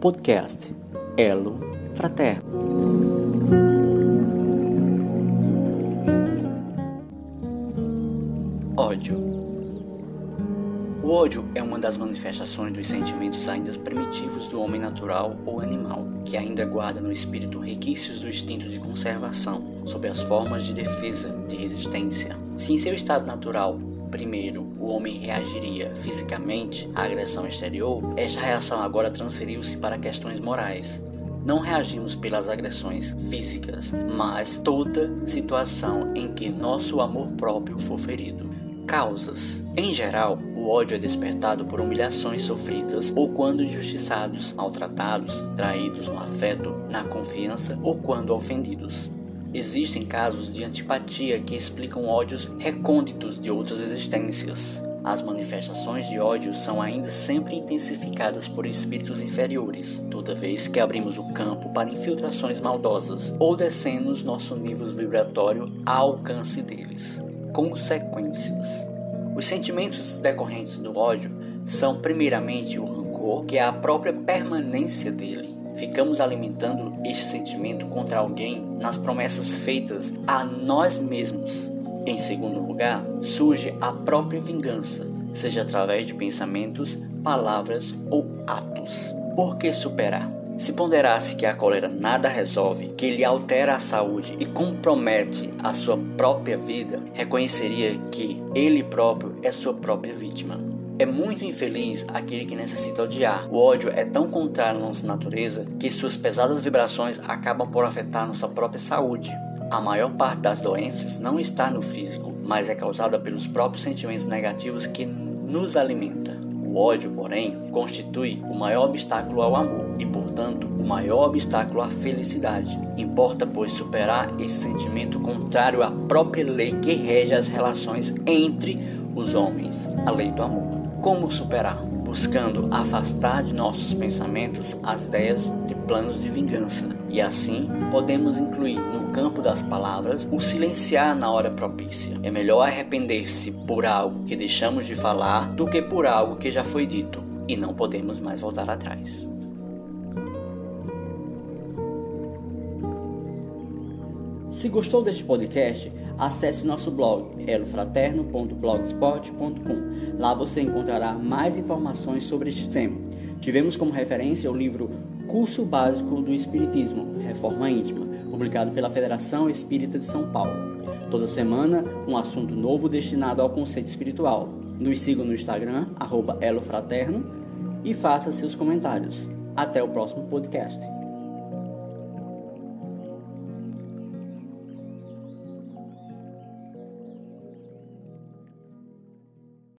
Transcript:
Podcast Elo Fraterno. Ódio. O ódio é uma das manifestações dos sentimentos ainda primitivos do homem natural ou animal, que ainda guarda no espírito requisitos do instinto de conservação, sob as formas de defesa, de resistência. Se em seu estado natural Primeiro, o homem reagiria fisicamente à agressão exterior, esta reação agora transferiu-se para questões morais. Não reagimos pelas agressões físicas, mas toda situação em que nosso amor próprio for ferido. Causas: Em geral, o ódio é despertado por humilhações sofridas ou quando injustiçados, maltratados, traídos no afeto, na confiança ou quando ofendidos. Existem casos de antipatia que explicam ódios recônditos de outras existências. As manifestações de ódio são ainda sempre intensificadas por espíritos inferiores, toda vez que abrimos o campo para infiltrações maldosas ou descemos nosso nível vibratório ao alcance deles. Consequências: Os sentimentos decorrentes do ódio são, primeiramente, o rancor, que é a própria permanência dele ficamos alimentando este sentimento contra alguém nas promessas feitas a nós mesmos. Em segundo lugar, surge a própria vingança, seja através de pensamentos, palavras ou atos. Por que superar? Se ponderasse que a cólera nada resolve, que ele altera a saúde e compromete a sua própria vida, reconheceria que ele próprio é sua própria vítima. É muito infeliz aquele que necessita odiar. O ódio é tão contrário à nossa natureza que suas pesadas vibrações acabam por afetar nossa própria saúde. A maior parte das doenças não está no físico, mas é causada pelos próprios sentimentos negativos que nos alimenta. O ódio, porém, constitui o maior obstáculo ao amor e, portanto, o maior obstáculo à felicidade. Importa, pois, superar esse sentimento contrário à própria lei que rege as relações entre os homens, a lei do amor. Como superar? Buscando afastar de nossos pensamentos as ideias de planos de vingança. E assim podemos incluir no campo das palavras o silenciar na hora propícia. É melhor arrepender-se por algo que deixamos de falar do que por algo que já foi dito e não podemos mais voltar atrás. Se gostou deste podcast, acesse nosso blog elofraterno.blogspot.com. Lá você encontrará mais informações sobre este tema. Tivemos como referência o livro Curso Básico do Espiritismo, Reforma Íntima, publicado pela Federação Espírita de São Paulo. Toda semana, um assunto novo destinado ao conceito espiritual. Nos siga no Instagram, elofraterno, e faça seus comentários. Até o próximo podcast.